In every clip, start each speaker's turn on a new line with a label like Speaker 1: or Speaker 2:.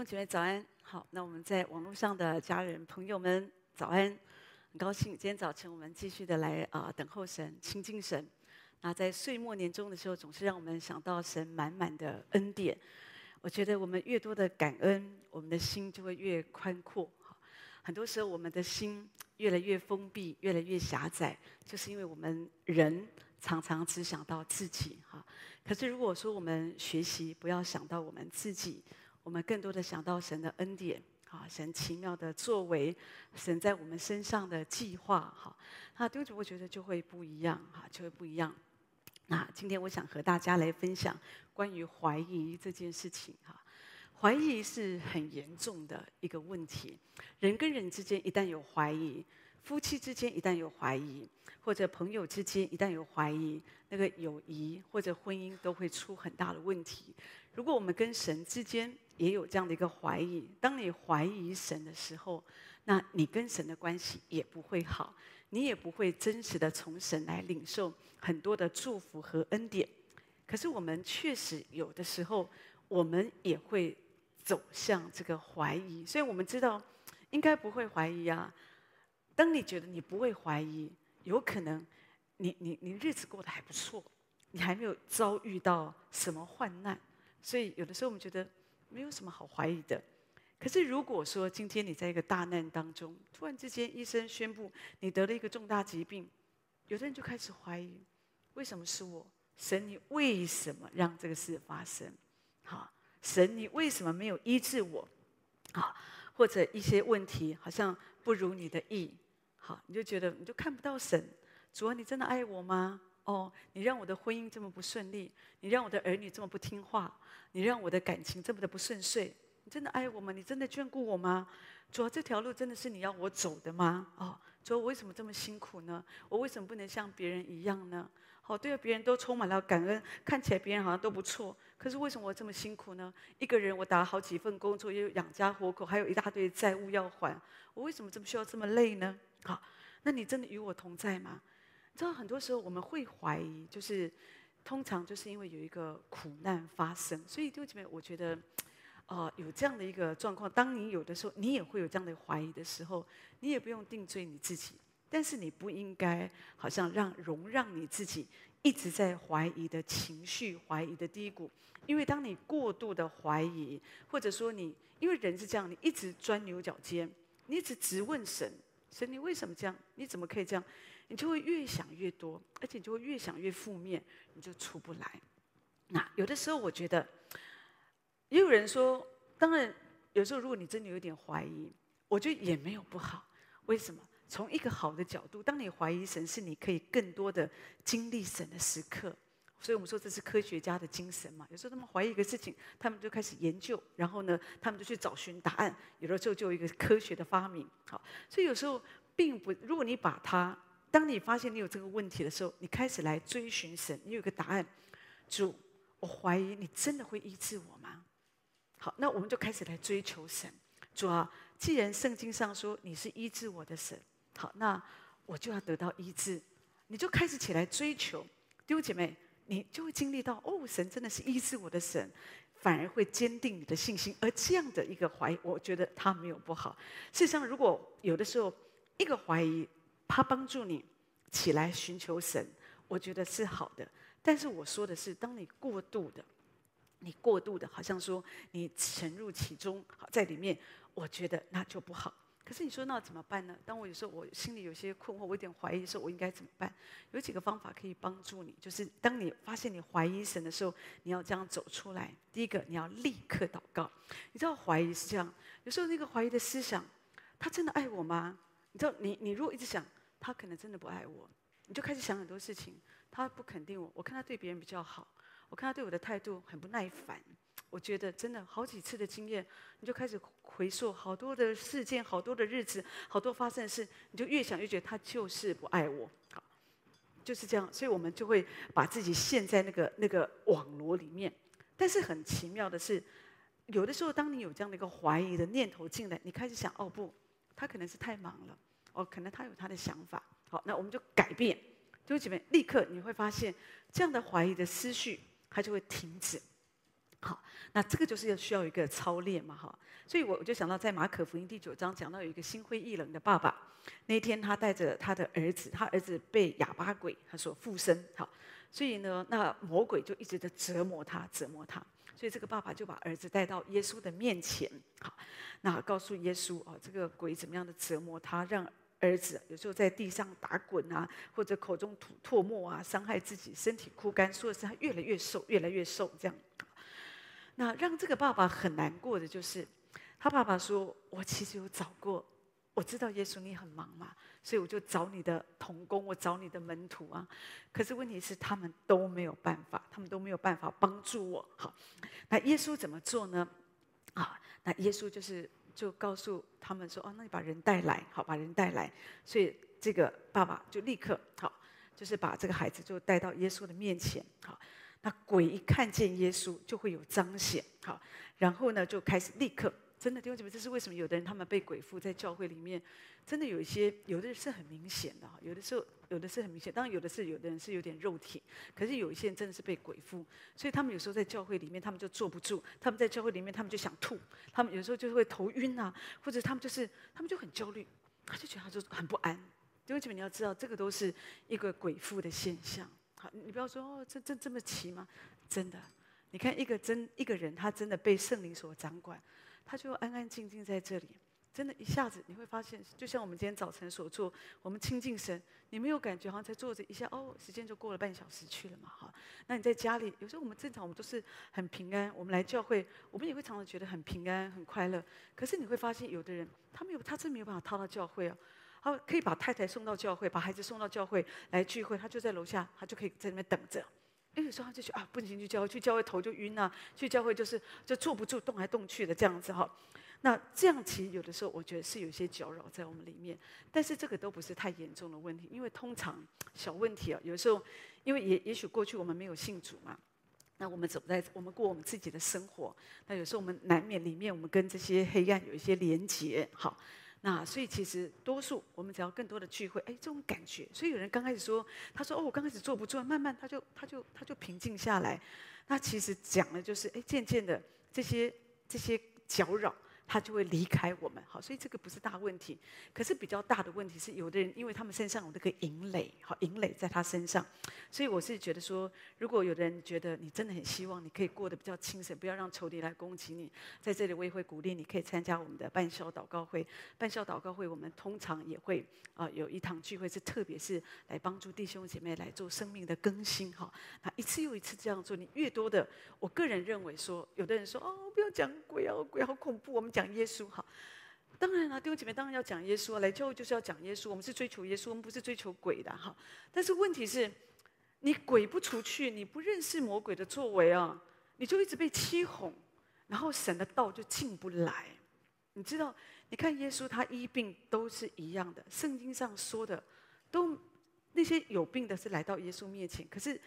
Speaker 1: 兄姐妹早安，好，那我们在网络上的家人朋友们早安，很高兴今天早晨我们继续的来啊、等候神、亲近神。那在岁末年终的时候，总是让我们想到神满满的恩典。我觉得我们越多的感恩，我们的心就会越宽阔。很多时候我们的心越来越封闭，越来越狭窄，就是因为我们人常常只想到自己哈。可是如果说我们学习不要想到我们自己。我们更多的想到神的恩典，啊，神奇妙的作为，神在我们身上的计划，哈，那丢主我觉得就会不一样，哈，就会不一样。那今天我想和大家来分享关于怀疑这件事情，哈，怀疑是很严重的一个问题，人跟人之间一旦有怀疑，夫妻之间一旦有怀疑，或者朋友之间一旦有怀疑，那个友谊或者婚姻都会出很大的问题。如果我们跟神之间也有这样的一个怀疑，当你怀疑神的时候，那你跟神的关系也不会好，你也不会真实的从神来领受很多的祝福和恩典。可是我们确实有的时候，我们也会走向这个怀疑，所以我们知道应该不会怀疑啊。当你觉得你不会怀疑，有可能你你你日子过得还不错，你还没有遭遇到什么患难，所以有的时候我们觉得。没有什么好怀疑的，可是如果说今天你在一个大难当中，突然之间医生宣布你得了一个重大疾病，有的人就开始怀疑：为什么是我？神，你为什么让这个事发生？好，神，你为什么没有医治我？好，或者一些问题好像不如你的意，好，你就觉得你就看不到神。主啊，你真的爱我吗？哦，你让我的婚姻这么不顺利，你让我的儿女这么不听话，你让我的感情这么的不顺遂，你真的爱我吗？你真的眷顾我吗？主啊，这条路真的是你要我走的吗？哦，主啊，我为什么这么辛苦呢？我为什么不能像别人一样呢？好，对，别人都充满了感恩，看起来别人好像都不错，可是为什么我这么辛苦呢？一个人我打好几份工作，又养家活口，还有一大堆债务要还，我为什么这么需要这么累呢？好，那你真的与我同在吗？知道很多时候我们会怀疑，就是通常就是因为有一个苦难发生，所以弟兄姐妹，我觉得，呃，有这样的一个状况，当你有的时候，你也会有这样的怀疑的时候，你也不用定罪你自己，但是你不应该好像让容让你自己一直在怀疑的情绪、怀疑的低谷，因为当你过度的怀疑，或者说你因为人是这样，你一直钻牛角尖，你一直质问神，神你为什么这样？你怎么可以这样？你就会越想越多，而且你就会越想越负面，你就出不来。那有的时候，我觉得，也有人说，当然，有时候如果你真的有点怀疑，我觉得也没有不好。为什么？从一个好的角度，当你怀疑神，是你可以更多的经历神的时刻。所以我们说这是科学家的精神嘛。有时候他们怀疑一个事情，他们就开始研究，然后呢，他们就去找寻答案。有的时候就有一个科学的发明。好，所以有时候并不，如果你把它。当你发现你有这个问题的时候，你开始来追寻神，你有个答案。主，我怀疑你真的会医治我吗？好，那我们就开始来追求神。主啊，既然圣经上说你是医治我的神，好，那我就要得到医治。你就开始起来追求，弟兄姐妹，你就会经历到哦，神真的是医治我的神，反而会坚定你的信心。而这样的一个怀疑，我觉得它没有不好。事实上，如果有的时候一个怀疑，他帮助你起来寻求神，我觉得是好的。但是我说的是，当你过度的，你过度的，好像说你沉入其中，在里面，我觉得那就不好。可是你说那怎么办呢？当我有时候我心里有些困惑，我有点怀疑的时候，我应该怎么办？有几个方法可以帮助你，就是当你发现你怀疑神的时候，你要这样走出来。第一个，你要立刻祷告。你知道怀疑是这样，有时候那个怀疑的思想，他真的爱我吗？你知道，你你如果一直想。他可能真的不爱我，你就开始想很多事情。他不肯定我，我看他对别人比较好，我看他对我的态度很不耐烦。我觉得真的好几次的经验，你就开始回溯好多的事件，好多的日子，好多发生的事，你就越想越觉得他就是不爱我。好，就是这样，所以我们就会把自己陷在那个那个网罗里面。但是很奇妙的是，有的时候当你有这样的一个怀疑的念头进来，你开始想：哦不，他可能是太忙了。哦，可能他有他的想法。好，那我们就改变，弟兄姐妹，立刻你会发现这样的怀疑的思绪，它就会停止。好，那这个就是要需要一个操练嘛，哈。所以我我就想到，在马可福音第九章讲到有一个心灰意冷的爸爸，那天他带着他的儿子，他儿子被哑巴鬼他所附身，好，所以呢，那魔鬼就一直在折磨他，折磨他。所以这个爸爸就把儿子带到耶稣的面前，好，那告诉耶稣哦，这个鬼怎么样的折磨他，让儿子有时候在地上打滚啊，或者口中吐唾沫啊，伤害自己，身体枯干，说的是他越来越瘦，越来越瘦这样。那让这个爸爸很难过的就是，他爸爸说：“我其实有找过，我知道耶稣你很忙嘛，所以我就找你的童工，我找你的门徒啊。可是问题是他们都没有办法，他们都没有办法帮助我。好，那耶稣怎么做呢？啊，那耶稣就是。”就告诉他们说：“哦，那你把人带来，好，把人带来。”所以这个爸爸就立刻好，就是把这个孩子就带到耶稣的面前。好，那鬼一看见耶稣就会有彰显。好，然后呢就开始立刻。真的弟兄姐妹，这是为什么？有的人他们被鬼附在教会里面，真的有一些，有的人是很明显的，有的时候有的是很明显，当然有的是有的人是有点肉体，可是有一些人真的是被鬼附，所以他们有时候在教会里面他们就坐不住，他们在教会里面他们就想吐，他们有时候就会头晕啊，或者他们就是他们就很焦虑，他就觉得他就很不安。弟兄姐妹，你要知道这个都是一个鬼附的现象。好，你不要说哦，这这这么奇吗？真的，你看一个真一个人，他真的被圣灵所掌管。他就安安静静在这里，真的，一下子你会发现，就像我们今天早晨所做，我们亲近神，你没有感觉，好像才坐着一下，哦，时间就过了半小时去了嘛，哈。那你在家里，有时候我们正常，我们都是很平安，我们来教会，我们也会常常觉得很平安、很快乐。可是你会发现，有的人他没有，他真没有办法套到教会啊。他可以把太太送到教会，把孩子送到教会来聚会，他就在楼下，他就可以在那边等着。因为有时候就觉得啊，不行，去教会，去教会头就晕啊，去教会就是就坐不住，动来动去的这样子哈。那这样其实有的时候我觉得是有些搅扰在我们里面，但是这个都不是太严重的问题，因为通常小问题啊，有时候因为也也许过去我们没有信主嘛，那我们走在我们过我们自己的生活，那有时候我们难免里面我们跟这些黑暗有一些连结，好。那所以其实多数我们只要更多的聚会，哎，这种感觉。所以有人刚开始说，他说哦，我刚开始坐不住，慢慢他就他就他就平静下来。那其实讲的就是，哎，渐渐的这些这些搅扰。他就会离开我们，好，所以这个不是大问题。可是比较大的问题是，有的人因为他们身上有那个营垒，好，营垒在他身上，所以我是觉得说，如果有的人觉得你真的很希望你可以过得比较轻省，不要让仇敌来攻击你，在这里我也会鼓励你可以参加我们的半宵祷告会。半宵祷告会我们通常也会啊、有一堂聚会是特别是来帮助弟兄姐妹来做生命的更新，哈，那一次又一次这样做，你越多的，我个人认为说，有的人说哦，不要讲鬼啊，鬼好恐怖，我们讲。讲耶稣好，当然了，弟兄姐妹当然要讲耶稣啊，来教会就是要讲耶稣。我们是追求耶稣，我们不是追求鬼的哈。但是问题是，你鬼不出去，你不认识魔鬼的作为啊，你就一直被欺哄，然后神的道就进不来。你知道，你看耶稣他医病都是一样的，圣经上说的都那些有病的是来到耶稣面前，可是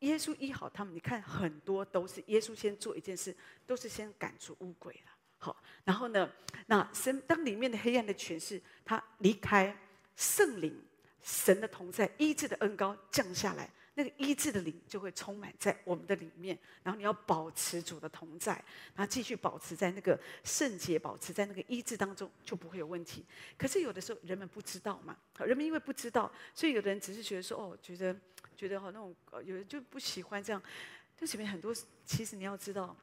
Speaker 1: 耶稣医好他们。你看很多都是耶稣先做一件事，都是先赶出污鬼了。好，然后呢，那神当里面的黑暗的权势，他离开圣灵，神的同在，医治的恩膏降下来，那个医治的灵就会充满在我们的里面。然后你要保持主的同在，然后继续保持在那个圣洁，保持在那个医治当中，就不会有问题。可是有的时候人们不知道嘛，人们因为不知道，所以有的人只是觉得说，哦，觉得觉得好那种，有人就不喜欢这样。这里面很多，其实你要知道。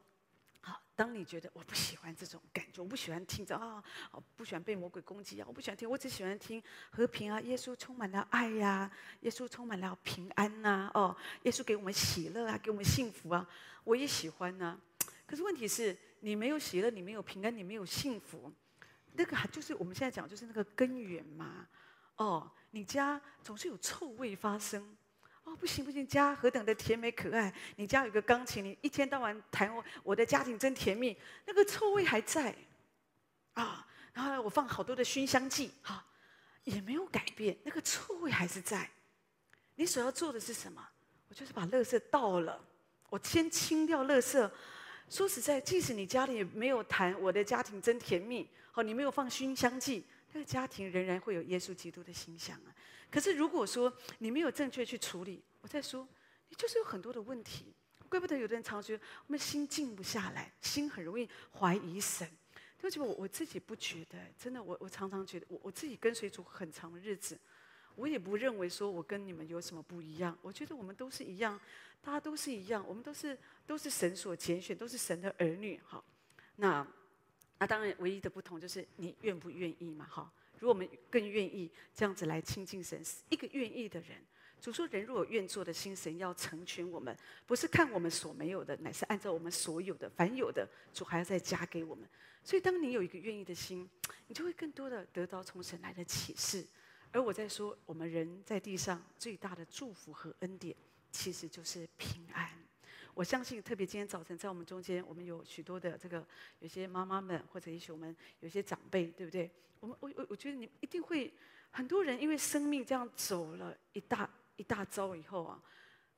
Speaker 1: 当你觉得我不喜欢这种感觉，我不喜欢听着啊，我，不喜欢被魔鬼攻击啊，我不喜欢听，我只喜欢听和平啊，耶稣充满了爱呀，耶稣充满了平安呐，哦，耶稣给我们喜乐啊，给我们幸福啊，我也喜欢呐，可是问题是，你没有喜乐，你没有平安，你没有幸福，那个就是我们现在讲，就是那个根源嘛。哦，你家总是有臭味发生。哦，不行不行，家何等的甜美可爱！你家有个钢琴，你一天到晚弹我，我的家庭真甜蜜，那个臭味还在啊。然后我放好多的熏香剂，哈、也没有改变，那个臭味还是在。你所要做的是什么？我就是把垃圾倒了，我先清掉垃圾。说实在，即使你家里没有弹我的家庭真甜蜜，好，你没有放熏香剂。这个家庭仍然会有耶稣基督的形象啊。可是如果说你没有正确去处理，我再说，你就是有很多的问题。怪不得有的人常觉得我们心静不下来，心很容易怀疑神。对不起，我我自己不觉得，真的，我我常常觉得，我我自己跟随主很长的日子，我也不认为说我跟你们有什么不一样。我觉得我们都是一样，大家都是一样，我们都是都是神所拣选，都是神的儿女。好，那那当然唯一的不同就是你愿不愿意嘛。好，如果我们更愿意这样子来亲近神，一个愿意的人。主说：“人若有愿做的心，神要成全我们，不是看我们所没有的，乃是按照我们所有的，凡有的，主还要再加给我们。所以，当你有一个愿意的心，你就会更多的得到从神来的启示。而我在说，我们人在地上最大的祝福和恩典，其实就是平安。我相信，特别今天早晨在我们中间，我们有许多的这个有些妈妈们，或者也许我们有些长辈，对不对？我们我我我觉得你一定会很多人，因为生命这样走了一大。”一大遭以后啊，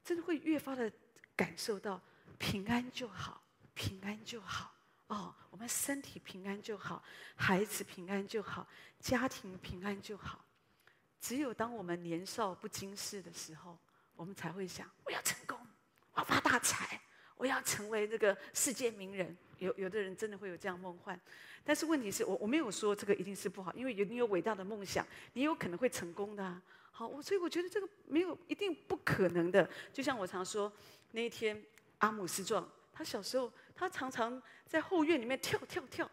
Speaker 1: 真的会越发的感受到平安就好，平安就好哦。我们身体平安就好，孩子平安就好，家庭平安就好。只有当我们年少不经事的时候，我们才会想：我要成功，我发大财，我要成为这个世界名人。有有的人真的会有这样梦幻，但是问题是我我没有说这个一定是不好，因为有你有伟大的梦想，你有可能会成功的。好，我所以我觉得这个没有一定不可能的。就像我常说，那一天阿姆斯壮，他小时候他常常在后院里面跳跳跳，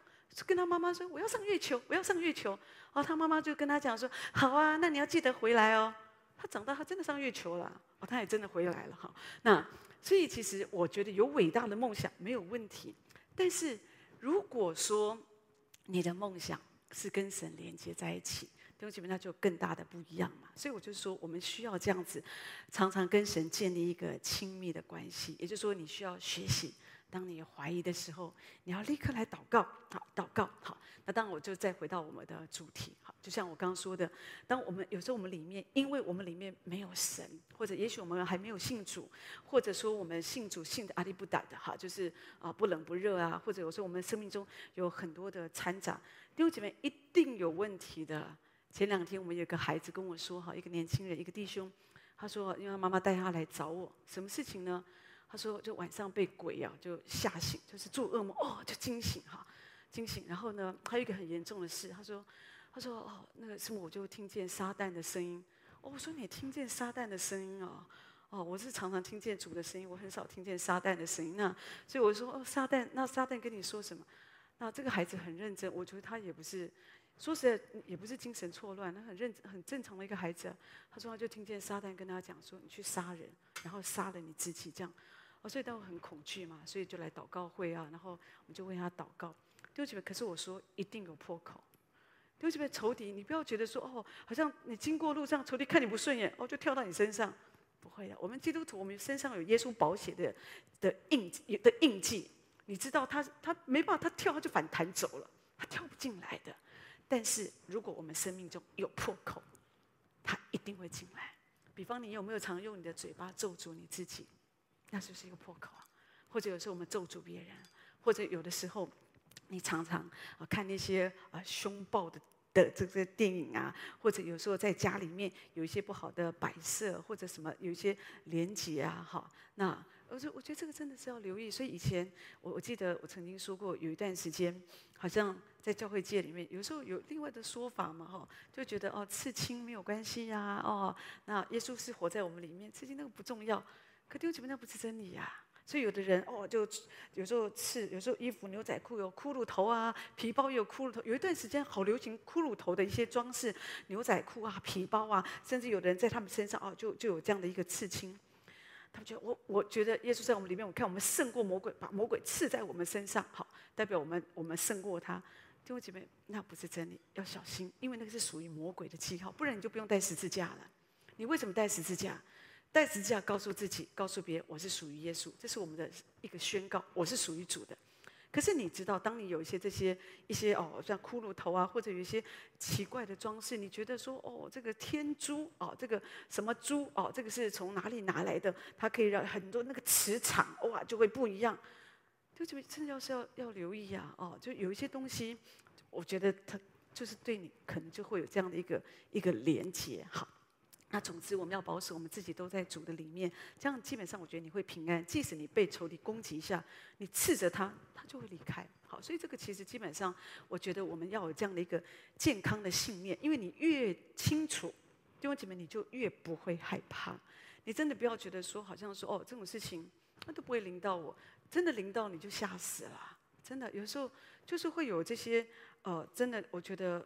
Speaker 1: 跟他妈妈说：“我要上月球，我要上月球。”然后他妈妈就跟他讲说：“好啊，那你要记得回来哦。”他长大，他真的上月球了，哦，他也真的回来了哈。那所以其实我觉得有伟大的梦想没有问题，但是如果说你的梦想是跟神连接在一起。因为基本上就更大的不一样嘛，所以我就说，我们需要这样子，常常跟神建立一个亲密的关系。也就是说，你需要学习，当你怀疑的时候，你要立刻来祷告，好，祷告，好。那当然，我就再回到我们的主题，好，就像我刚刚说的，当我们有时候我们里面，因为我们里面没有神，或者也许我们还没有信主，或者说我们信主信的阿里不打的哈，就是啊不冷不热啊，或者有时候我们生命中有很多的掺杂，弟兄姐妹一定有问题的。前两天我们有个孩子跟我说哈，一个年轻人，一个弟兄，他说，因为他妈妈带他来找我，什么事情呢？他说就晚上被鬼啊就吓醒，就是做噩梦哦就惊醒哈，惊醒。然后呢，还有一个很严重的事，他说，他说哦那个什么我就听见撒旦的声音。哦，我说你听见撒旦的声音啊？哦，我是常常听见主的声音，我很少听见撒旦的声音。那所以我说哦撒旦，那撒旦跟你说什么？那这个孩子很认真，我觉得他也不是。说实在，也不是精神错乱，他很认、很正常的一个孩子。他说，他就听见撒旦跟他讲说：“你去杀人，然后杀了你自己。”这样，哦，所以他会很恐惧嘛，所以就来祷告会啊。然后我们就为他祷告。对不起，可是我说一定有破口。对不起，仇敌，你不要觉得说哦，好像你经过路上，仇敌看你不顺眼，哦，就跳到你身上。不会的，我们基督徒，我们身上有耶稣宝血的的印的印记。你知道他他没办法，他跳他就反弹走了，他跳不进来的。但是，如果我们生命中有破口，他一定会进来。比方，你有没有常用你的嘴巴咒诅你自己？那就是一个破口。或者有时候我们咒诅别人，或者有的时候，你常常啊看那些啊凶暴的的这个电影啊，或者有时候在家里面有一些不好的摆设，或者什么有一些连结啊，哈，那。我说，我觉得这个真的是要留意。所以以前我我记得我曾经说过，有一段时间，好像在教会界里面，有时候有另外的说法嘛，哈，就觉得哦，刺青没有关系呀，哦，那耶稣是活在我们里面，刺青那个不重要。可丢基本上不是真理呀。所以有的人哦，就有时候刺，有时候衣服牛仔裤有骷髅头啊，皮包也有骷髅头。有一段时间好流行骷髅头的一些装饰，牛仔裤啊，皮包啊，甚至有的人在他们身上哦，就就有这样的一个刺青。他们觉得我，我觉得耶稣在我们里面，我看我们胜过魔鬼，把魔鬼刺在我们身上，好，代表我们我们胜过他。弟兄姐妹，那不是真理，要小心，因为那个是属于魔鬼的记号，不然你就不用带十字架了。你为什么带十字架？带十字架告诉自己，告诉别人，我是属于耶稣，这是我们的一个宣告，我是属于主的。可是你知道，当你有一些这些一些哦，像骷髅头啊，或者有一些奇怪的装饰，你觉得说哦，这个天珠哦，这个什么珠哦，这个是从哪里拿来的？它可以让很多那个磁场哇，就会不一样。就这边真的要是要要留意、啊，哦，就有一些东西，我觉得它就是对你可能就会有这样的一个一个连接。好，那总之，我们要保守我们自己都在主的里面，这样基本上我觉得你会平安。即使你被仇敌攻击一下，你斥责他，他就会离开。好，所以这个其实基本上，我觉得我们要有这样的一个健康的信念，因为你越清楚弟兄姐妹，你就越不会害怕。你真的不要觉得说，好像说哦，这种事情那都不会临到我，真的临到你就吓死了。真的，有时候就是会有这些呃，真的，我觉得。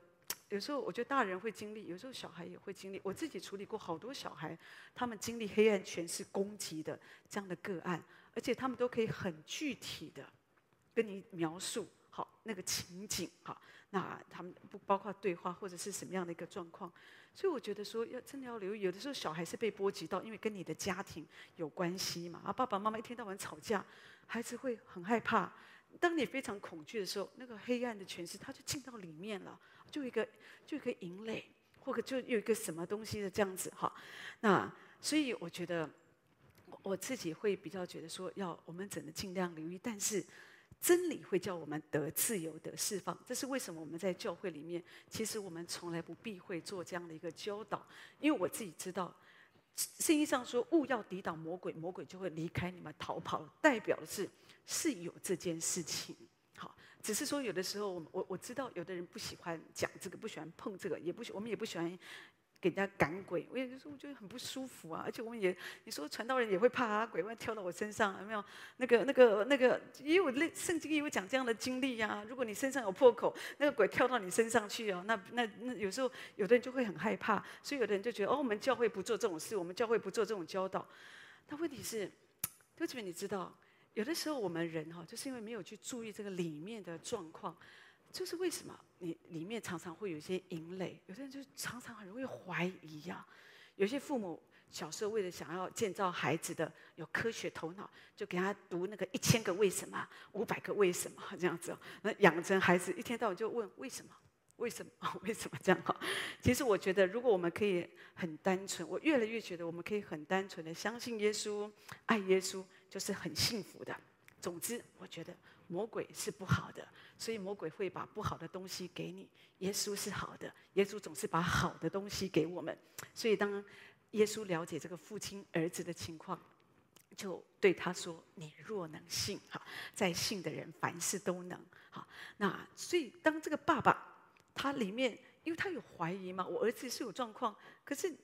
Speaker 1: 有时候我觉得大人会经历，有时候小孩也会经历。我自己处理过好多小孩，他们经历黑暗权势攻击的这样的个案，而且他们都可以很具体的跟你描述好那个情景哈，那他们不包括对话或者是什么样的一个状况。所以我觉得说要真的要留意，有的时候小孩是被波及到，因为跟你的家庭有关系嘛。啊，爸爸妈妈一天到晚吵架，孩子会很害怕。当你非常恐惧的时候，那个黑暗的权势它就进到里面了，就一个就一个营垒，或者就有一个什么东西的这样子哈。那所以我觉得我自己会比较觉得说，要我们只能尽量留意，但是真理会叫我们得自由、得释放。这是为什么我们在教会里面，其实我们从来不避讳做这样的一个教导，因为我自己知道，圣经上说，务要抵挡魔鬼，魔鬼就会离开你们逃跑，代表的是。是有这件事情，好，只是说有的时候，我我知道有的人不喜欢讲这个，不喜欢碰这个，也不喜，我们也不喜欢给人家赶鬼。我也就是说，我觉得很不舒服啊。而且我们也，你说传道人也会怕啊，鬼会跳到我身上，有没有？那个、那个、那个，也有类圣经也有讲这样的经历呀、啊。如果你身上有破口，那个鬼跳到你身上去哦，那那那有时候有的人就会很害怕，所以有的人就觉得哦，我们教会不做这种事，我们教会不做这种教导。但问题是，为什么，你知道？有的时候我们人哈，就是因为没有去注意这个里面的状况，就是为什么你里面常常会有一些营垒，有的人就常常很容易怀疑呀、有些父母小时候为了想要建造孩子的有科学头脑，就给他读那个一千个为什么、五百个为什么这样子，那养成孩子一天到晚就问为什么、为什么、为什么这样哈。其实我觉得，如果我们可以很单纯，我越来越觉得我们可以很单纯的相信耶稣、爱耶稣。就是很幸福的。总之，我觉得魔鬼是不好的，所以魔鬼会把不好的东西给你。耶稣是好的，耶稣总是把好的东西给我们。所以，当耶稣了解这个父亲儿子的情况，就对他说：“你若能信，哈，在信的人凡事都能。”好，那所以当这个爸爸他里面，因为他有怀疑嘛，我儿子是有状况，可是。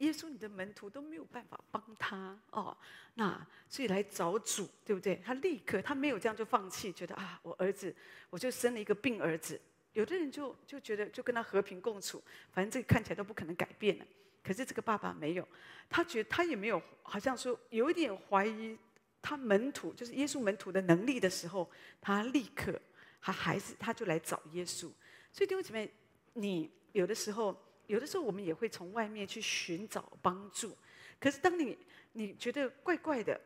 Speaker 1: 耶稣，你的门徒都没有办法帮他哦，那所以来找主，对不对？他立刻他没有这样就放弃，觉得啊，我儿子我就生了一个病儿子。有的人就就觉得就跟他和平共处，反正这个看起来都不可能改变了。可是这个爸爸没有，他觉得他也没有，好像说有一点怀疑他门徒就是耶稣门徒的能力的时候，他立刻他还是他就来找耶稣。所以弟兄姐妹，你有的时候。有的时候，我们也会从外面去寻找帮助。可是，当你你觉得怪怪的，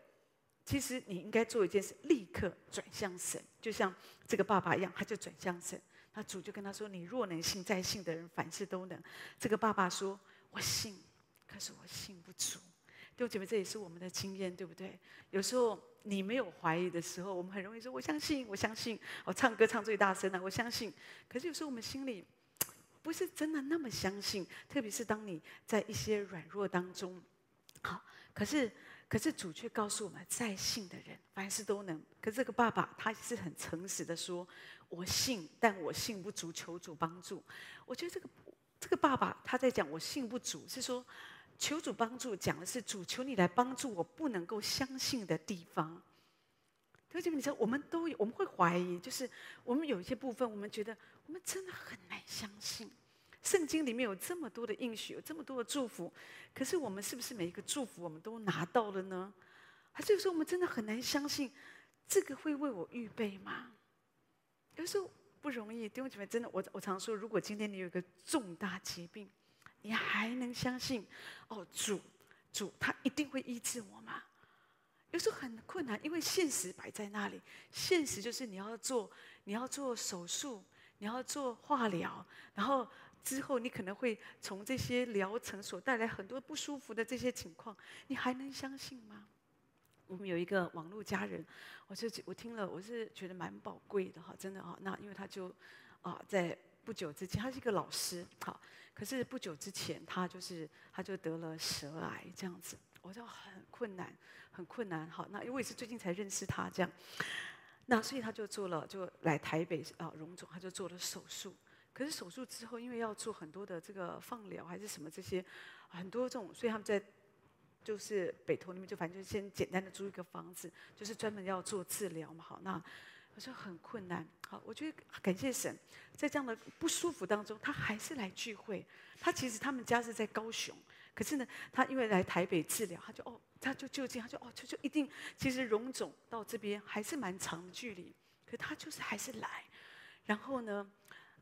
Speaker 1: 其实你应该做一件事，立刻转向神。就像这个爸爸一样，他就转向神。他主就跟他说：“你若能信，在信的人凡事都能。”这个爸爸说：“我信，可是我信不足。”弟兄姐妹，这也是我们的经验，对不对？有时候你没有怀疑的时候，我们很容易说：“我相信，我相信。”我唱歌唱最大声了，我相信。可是有时候我们心里……不是真的那么相信，特别是当你在一些软弱当中，好，可是可是主却告诉我们，在信的人凡事都能。可是这个爸爸他是很诚实的说：“我信，但我信不足，求主帮助。”我觉得这个这个爸爸他在讲“我信不足”，是说求主帮助，讲的是主求你来帮助我不能够相信的地方。而且你知道，我们都有，我们会怀疑，就是我们有一些部分，我们觉得我们真的很难相信。圣经里面有这么多的应许，有这么多的祝福，可是我们是不是每一个祝福我们都拿到了呢？还是有时候我们真的很难相信，这个会为我预备吗？有时候不容易。弟兄姐妹，真的，我我常说，如果今天你有一个重大疾病，你还能相信哦，主主他一定会医治我吗？有时候很困难，因为现实摆在那里。现实就是你要做，你要做手术，你要做化疗，然后之后你可能会从这些疗程所带来很多不舒服的这些情况，你还能相信吗？我们有一个网络家人，我是我听了，我是觉得蛮宝贵的哈，真的哈。那因为他就啊在不久之前，他是一个老师，好，可是不久之前他就是他就得了舌癌这样子，我就很困难，很困难。好，那因为我也是最近才认识他这样，那所以他就做了，就来台北啊荣总，他就做了手术。可是手术之后，因为要做很多的这个放疗还是什么这些，很多这种，所以他们在就是北投那边就反正就先简单的租一个房子，就是专门要做治疗嘛。好，那我说很困难。好，我觉得感谢神，在这样的不舒服当中，他还是来聚会。他其实他们家是在高雄，可是呢，他因为来台北治疗，他就哦，他就就近，他就哦，就就一定，其实荣总到这边还是蛮长的距离，可他就是还是来，然后呢。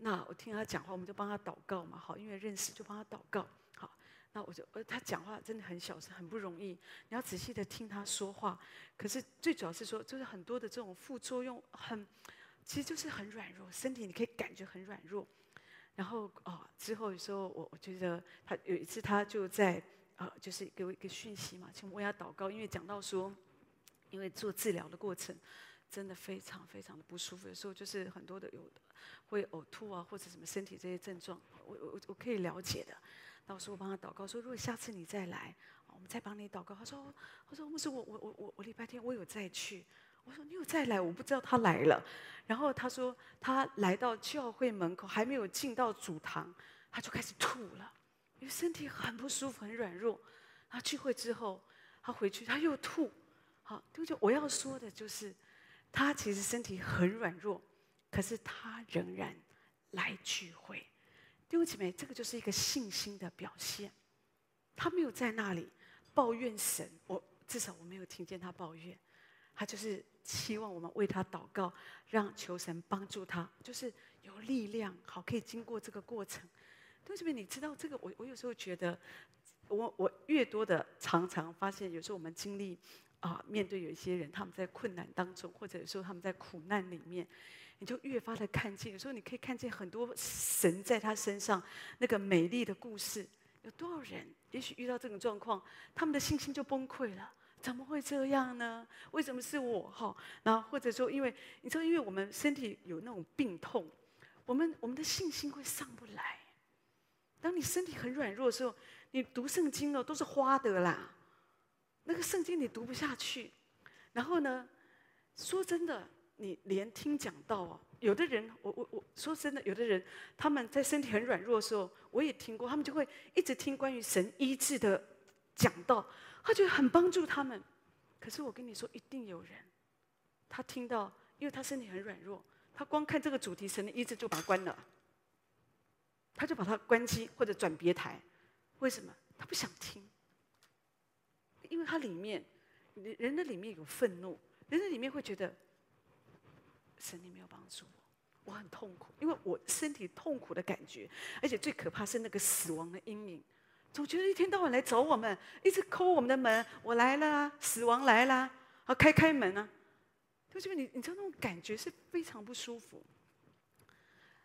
Speaker 1: 那我听他讲话，我们就帮他祷告嘛，好，因为认识就帮他祷告，好。那我就，呃，他讲话真的很小声，很不容易，你要仔细的听他说话。可是最主要是说，就是很多的这种副作用很，其实就是很软弱，身体你可以感觉很软弱。然后哦，之后有时候我我觉得他有一次他就在啊、呃，就是给我一个讯息嘛，请我为他祷告，因为讲到说，因为做治疗的过程。真的非常非常的不舒服，有时候就是很多的有会呕吐啊，或者什么身体这些症状，我我我可以了解的。那我说我帮他祷告，说如果下次你再来，我们再帮你祷告。他说，他说不是我我我我我礼拜天我有再去。我说你有再来，我不知道他来了。然后他说他来到教会门口还没有进到主堂，他就开始吐了，因为身体很不舒服很软弱。他聚会之后，他回去他又吐。好，就我要说的就是。他其实身体很软弱，可是他仍然来聚会。弟兄姐妹，这个就是一个信心的表现。他没有在那里抱怨神，我至少我没有听见他抱怨。他就是期望我们为他祷告，让求神帮助他，就是有力量，好可以经过这个过程。同学们，你知道这个？我我有时候觉得，我我越多的常常发现，有时候我们经历。啊，面对有一些人，他们在困难当中，或者有时候他们在苦难里面，你就越发的看见。有时候你可以看见很多神在他身上那个美丽的故事。有多少人，也许遇到这种状况，他们的信心就崩溃了。怎么会这样呢？为什么是我？哈，然后或者说，因为你知道，因为我们身体有那种病痛，我们我们的信心会上不来。当你身体很软弱的时候，你读圣经哦，都是花的啦。那个圣经你读不下去，然后呢，说真的，你连听讲道啊，有的人，我我我说真的，有的人他们在身体很软弱的时候，我也听过，他们就会一直听关于神医治的讲道，他觉得很帮助他们。可是我跟你说，一定有人，他听到，因为他身体很软弱，他光看这个主题神的意志就把它关了，他就把它关机或者转别台，为什么？他不想听。因为它里面，人的里面有愤怒，人的里面会觉得，神你没有帮助我，我很痛苦，因为我身体痛苦的感觉，而且最可怕是那个死亡的阴影，总觉得一天到晚来找我们，一直抠我们的门，我来了，死亡来了，好开开门啊，就是你你知道那种感觉是非常不舒服，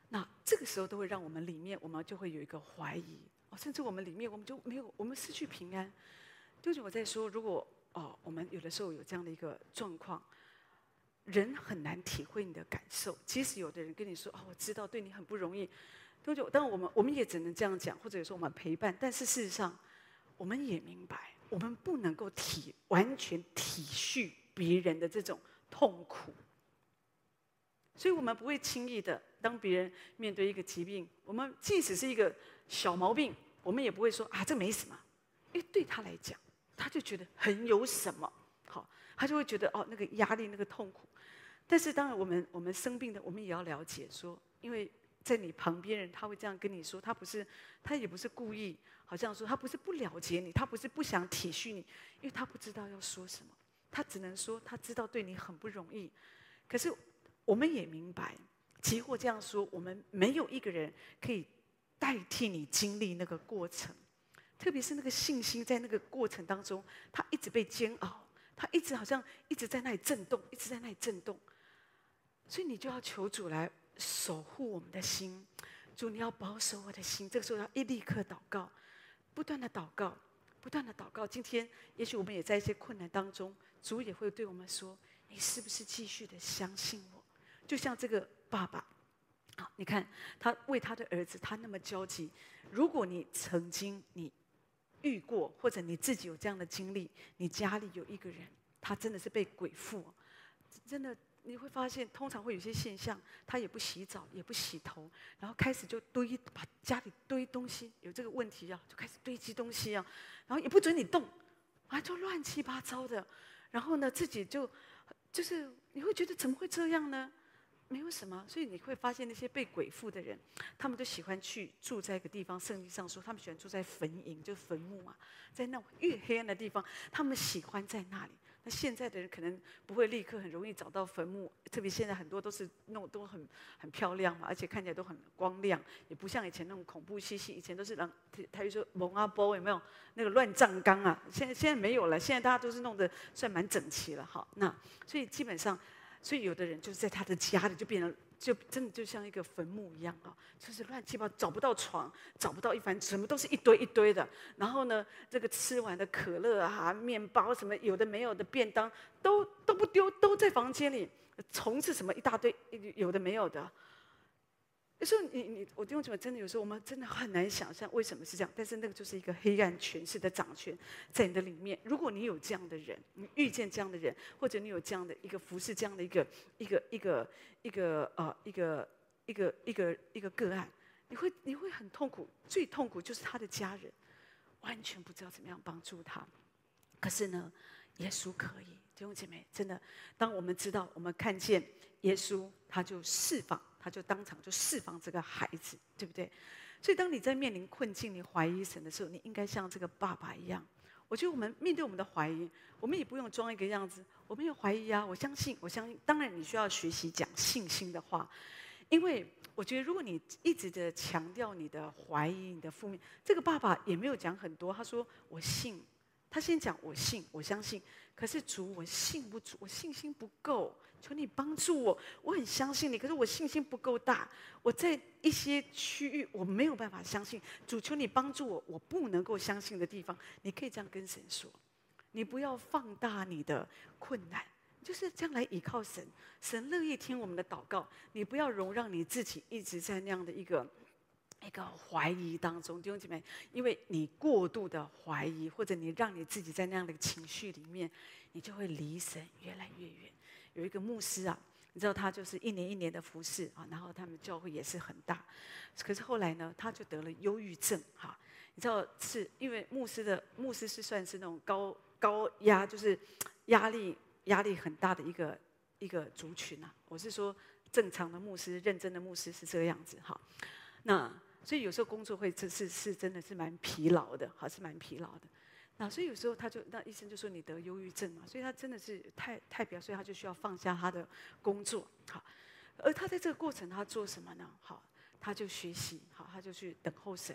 Speaker 1: 那这个时候都会让我们里面，我们就会有一个怀疑，哦，甚至我们里面我们就没有，我们失去平安。就是我在说，如果哦，我们有的时候有这样的一个状况，人很难体会你的感受。即使有的人跟你说：“哦，我知道对你很不容易。”多久？当然，我们我们也只能这样讲，或者说我们陪伴。但是事实上，我们也明白，我们不能够体完全体恤别人的这种痛苦。所以我们不会轻易的，当别人面对一个疾病，我们即使是一个小毛病，我们也不会说：“啊，这没什么。”因为对他来讲。他就觉得很有什么好，他就会觉得哦，那个压力，那个痛苦。但是当然，我们我们生病的，我们也要了解说，因为在你旁边人，他会这样跟你说，他不是，他也不是故意，好像说他不是不了解你，他不是不想体恤你，因为他不知道要说什么，他只能说他知道对你很不容易。可是我们也明白，即或这样说，我们没有一个人可以代替你经历那个过程。特别是那个信心，在那个过程当中，他一直被煎熬，他一直好像一直在那里震动，一直在那里震动。所以你就要求主来守护我们的心，主你要保守我的心。这个时候要一立刻祷告，不断的祷告，不断的祷告。今天也许我们也在一些困难当中，主也会对我们说：“你是不是继续的相信我？”就像这个爸爸，好，你看他为他的儿子，他那么焦急。如果你曾经你遇过，或者你自己有这样的经历，你家里有一个人，他真的是被鬼附，真的你会发现，通常会有些现象，他也不洗澡，也不洗头，然后开始就堆，把家里堆东西，有这个问题啊，就开始堆积东西啊，然后也不准你动，啊，就乱七八糟的，然后呢，自己就就是你会觉得怎么会这样呢？没有什么，所以你会发现那些被鬼附的人，他们都喜欢去住在一个地方。圣经上说，他们喜欢住在坟茔，就是坟墓嘛，在那种越黑暗的地方，他们喜欢在那里。那现在的人可能不会立刻很容易找到坟墓，特别现在很多都是弄都很很漂亮嘛，而且看起来都很光亮，也不像以前那种恐怖兮兮。以前都是让他就说蒙阿波有没有那个乱葬岗啊？现在现在没有了，现在大家都是弄得算蛮整齐了。哈，那所以基本上。所以有的人就是在他的家里就变成，就真的就像一个坟墓一样啊，就是乱七八糟，找不到床，找不到一番，什么都是一堆一堆的。然后呢，这个吃完的可乐啊、面包什么有的没有的便当都都不丢，都在房间里。虫子什么一大堆，有的没有的。有时候你你我弟兄姐妹真的有时候我们真的很难想象为什么是这样，但是那个就是一个黑暗权势的掌权在你的里面。如果你有这样的人，你遇见这样的人，或者你有这样的一个服侍，这样的一个一个一个一个呃一个一个一个一个个案，你会你会很痛苦，最痛苦就是他的家人完全不知道怎么样帮助他。可是呢，耶稣可以，弟兄姐妹，真的，当我们知道，我们看见耶稣，他就释放。他就当场就释放这个孩子，对不对？所以当你在面临困境、你怀疑神的时候，你应该像这个爸爸一样。我觉得我们面对我们的怀疑，我们也不用装一个样子。我没有怀疑啊，我相信，我相信。当然，你需要学习讲信心的话，因为我觉得如果你一直的强调你的怀疑、你的负面，这个爸爸也没有讲很多。他说：“我信。”他先讲：“我信，我相信。”可是主，我信不足，我信心不够。求你帮助我，我很相信你，可是我信心不够大。我在一些区域我没有办法相信。主，求你帮助我，我不能够相信的地方，你可以这样跟神说。你不要放大你的困难，就是这样来依靠神。神乐意听我们的祷告。你不要容让你自己一直在那样的一个一个怀疑当中，弟兄姐妹，因为你过度的怀疑，或者你让你自己在那样的情绪里面，你就会离神越来越远。有一个牧师啊，你知道他就是一年一年的服侍啊，然后他们教会也是很大，可是后来呢，他就得了忧郁症哈。你知道是因为牧师的牧师是算是那种高高压，就是压力压力很大的一个一个族群啊。我是说正常的牧师、认真的牧师是这个样子哈。那所以有时候工作会这是是真的是蛮疲劳的，还是蛮疲劳的。那所以有时候他就那医生就说你得忧郁症嘛，所以他真的是太太表，所以他就需要放下他的工作。好，而他在这个过程他做什么呢？好，他就学习，好，他就去等候神，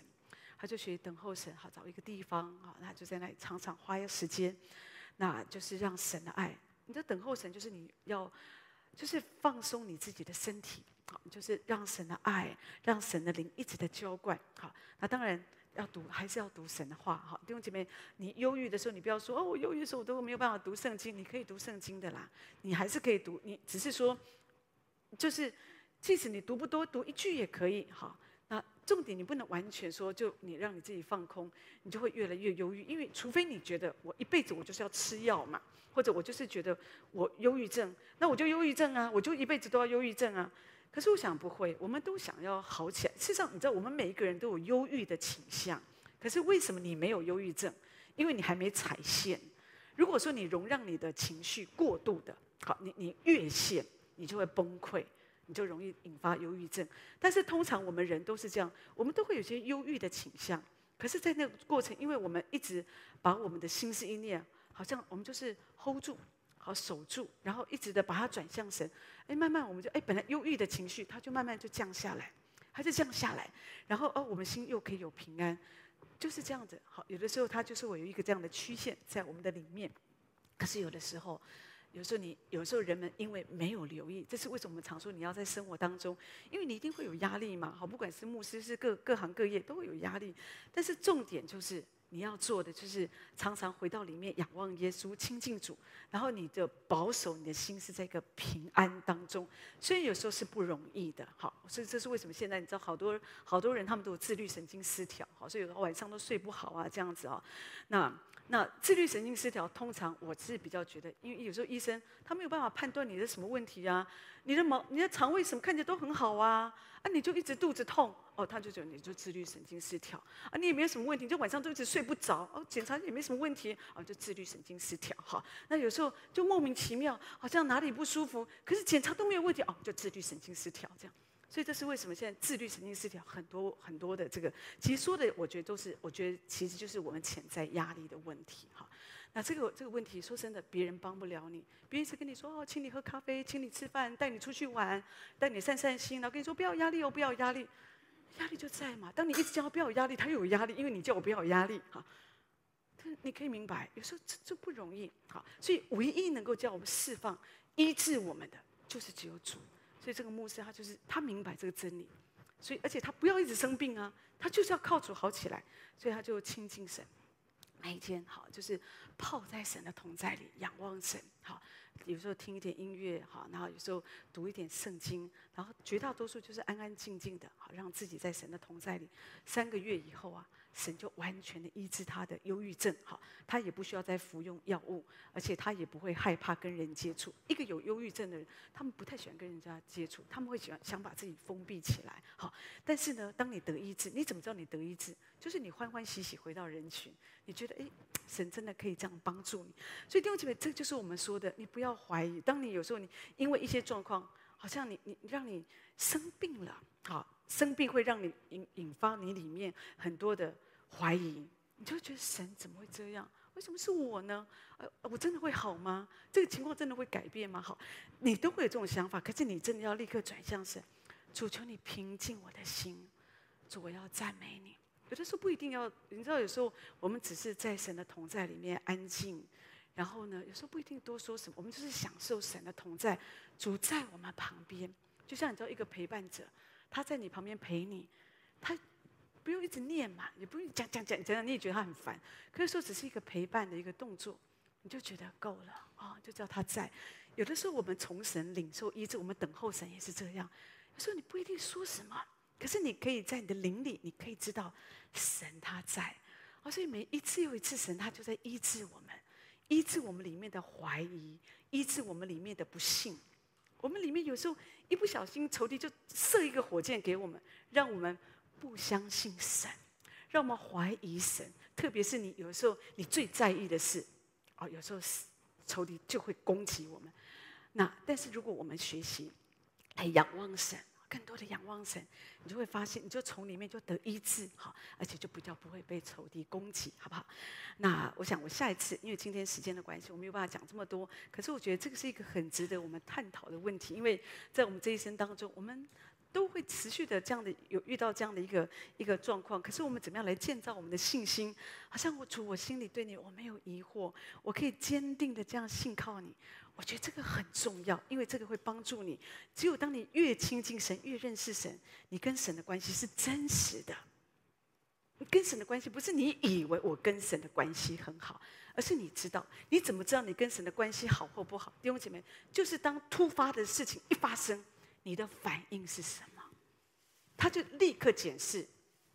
Speaker 1: 他就学习等候神，好，找一个地方，好，他就在那里常常花一时间，那就是让神的爱。你的等候神就是你要，就是放松你自己的身体，就是让神的爱，让神的灵一直的浇灌。好，那当然。要读还是要读神的话？哈，弟兄姐妹，你忧郁的时候，你不要说哦，我忧郁的时候我都没有办法读圣经。你可以读圣经的啦，你还是可以读。你只是说，就是即使你读不多，读一句也可以。哈，那重点你不能完全说，就你让你自己放空，你就会越来越忧郁。因为除非你觉得我一辈子我就是要吃药嘛，或者我就是觉得我忧郁症，那我就忧郁症啊，我就一辈子都要忧郁症啊。可是我想不会，我们都想要好起来。事实上，你知道，我们每一个人都有忧郁的倾向。可是为什么你没有忧郁症？因为你还没踩线。如果说你容让你的情绪过度的，好，你你越线，你就会崩溃，你就容易引发忧郁症。但是通常我们人都是这样，我们都会有些忧郁的倾向。可是，在那个过程，因为我们一直把我们的心思意念，好像我们就是 hold 住。好守住，然后一直的把它转向神，哎，慢慢我们就哎，本来忧郁的情绪，它就慢慢就降下来，它就降下来，然后哦，我们心又可以有平安，就是这样子。好，有的时候它就是会有一个这样的曲线在我们的里面，可是有的时候，有时候你有时候人们因为没有留意，这是为什么我们常说你要在生活当中，因为你一定会有压力嘛。好，不管是牧师是各各行各业都会有压力，但是重点就是你要做的就是常常回到里面仰望耶稣，亲近主，然后你的保守你的心是在一个平安当中。所以有时候是不容易的，好，所以这是为什么现在你知道好多好多人他们都有自律神经失调，好，所以有时候晚上都睡不好啊，这样子啊，那。那自律神经失调，通常我是比较觉得，因为有时候医生他没有办法判断你的什么问题啊，你的毛、你的肠胃什么看起来都很好啊，啊，你就一直肚子痛，哦，他就觉得你就自律神经失调，啊，你也没有什么问题，就晚上都一直睡不着，哦，检查也没什么问题，啊，就自律神经失调，哈，那有时候就莫名其妙，好像哪里不舒服，可是检查都没有问题，哦，就自律神经失调这样。所以这是为什么现在自律神经失调很多很多的这个，其实说的我觉得都是，我觉得其实就是我们潜在压力的问题哈。那这个这个问题说真的，别人帮不了你，别人是跟你说哦，请你喝咖啡，请你吃饭，带你出去玩，带你散散心，然后跟你说不要压力哦，不要压力，压力就在嘛。当你一直叫他不要有压力，他又有压力，因为你叫我不要有压力哈。你可以明白，有时候这这不容易哈。所以唯一能够叫我们释放、医治我们的，就是只有主。所以这个牧师他就是他明白这个真理，所以而且他不要一直生病啊，他就是要靠主好起来，所以他就亲近神，每天好就是泡在神的同在里，仰望神好，有时候听一点音乐好，然后有时候读一点圣经，然后绝大多数就是安安静静的，好让自己在神的同在里，三个月以后啊。神就完全的医治他的忧郁症，好，他也不需要再服用药物，而且他也不会害怕跟人接触。一个有忧郁症的人，他们不太喜欢跟人家接触，他们会喜欢想把自己封闭起来，好。但是呢，当你得医治，你怎么知道你得医治？就是你欢欢喜喜回到人群，你觉得诶，神真的可以这样帮助你。所以弟兄姐妹，这就是我们说的，你不要怀疑。当你有时候你因为一些状况，好像你你让你生病了，好。生病会让你引引发你里面很多的怀疑，你就觉得神怎么会这样？为什么是我呢？呃，我真的会好吗？这个情况真的会改变吗？好，你都会有这种想法，可是你真的要立刻转向神，主求你平静我的心，主我要赞美你。有的时候不一定要，你知道，有时候我们只是在神的同在里面安静，然后呢，有时候不一定多说什么，我们就是享受神的同在，主在我们旁边，就像你知道一个陪伴者。他在你旁边陪你，他不用一直念嘛，也不用讲讲讲讲，你也觉得他很烦。可以说只是一个陪伴的一个动作，你就觉得够了啊，就叫他在。有的时候我们从神领受医治，我们等候神也是这样。有时候你不一定说什么，可是你可以在你的灵里，你可以知道神他在。而所以每一次又一次，神他就在医治我们，医治我们里面的怀疑，医治我们里面的不信。我们里面有时候一不小心，仇敌就射一个火箭给我们，让我们不相信神，让我们怀疑神。特别是你有时候你最在意的是，哦，有时候仇敌就会攻击我们。那但是如果我们学习来仰望神。更多的仰望神，你就会发现，你就从里面就得医治，好，而且就比较不会被仇敌攻击，好不好？那我想，我下一次，因为今天时间的关系，我没有办法讲这么多。可是我觉得这个是一个很值得我们探讨的问题，因为在我们这一生当中，我们都会持续的这样的有遇到这样的一个一个状况。可是我们怎么样来建造我们的信心？好像我主，我心里对你我没有疑惑，我可以坚定的这样信靠你。我觉得这个很重要，因为这个会帮助你。只有当你越亲近神，越认识神，你跟神的关系是真实的。你跟神的关系不是你以为我跟神的关系很好，而是你知道，你怎么知道你跟神的关系好或不好？弟兄姐妹，就是当突发的事情一发生，你的反应是什么？他就立刻检视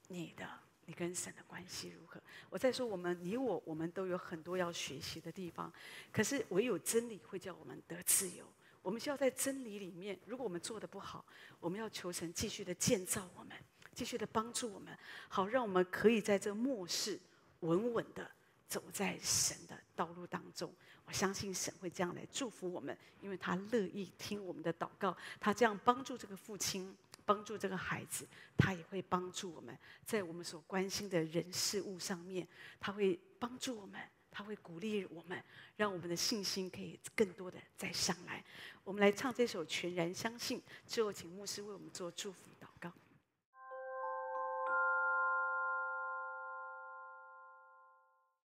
Speaker 1: 你的。你跟神的关系如何？我再说，我们你我，我们都有很多要学习的地方。可是唯有真理会叫我们得自由。我们需要在真理里面。如果我们做得不好，我们要求神继续的建造我们，继续的帮助我们，好让我们可以在这末世稳稳的走在神的道路当中。我相信神会这样来祝福我们，因为他乐意听我们的祷告。他这样帮助这个父亲。帮助这个孩子，他也会帮助我们，在我们所关心的人事物上面，他会帮助我们，他会鼓励我们，让我们的信心可以更多的再上来。我们来唱这首《全然相信》，之后请牧师为我们做祝福。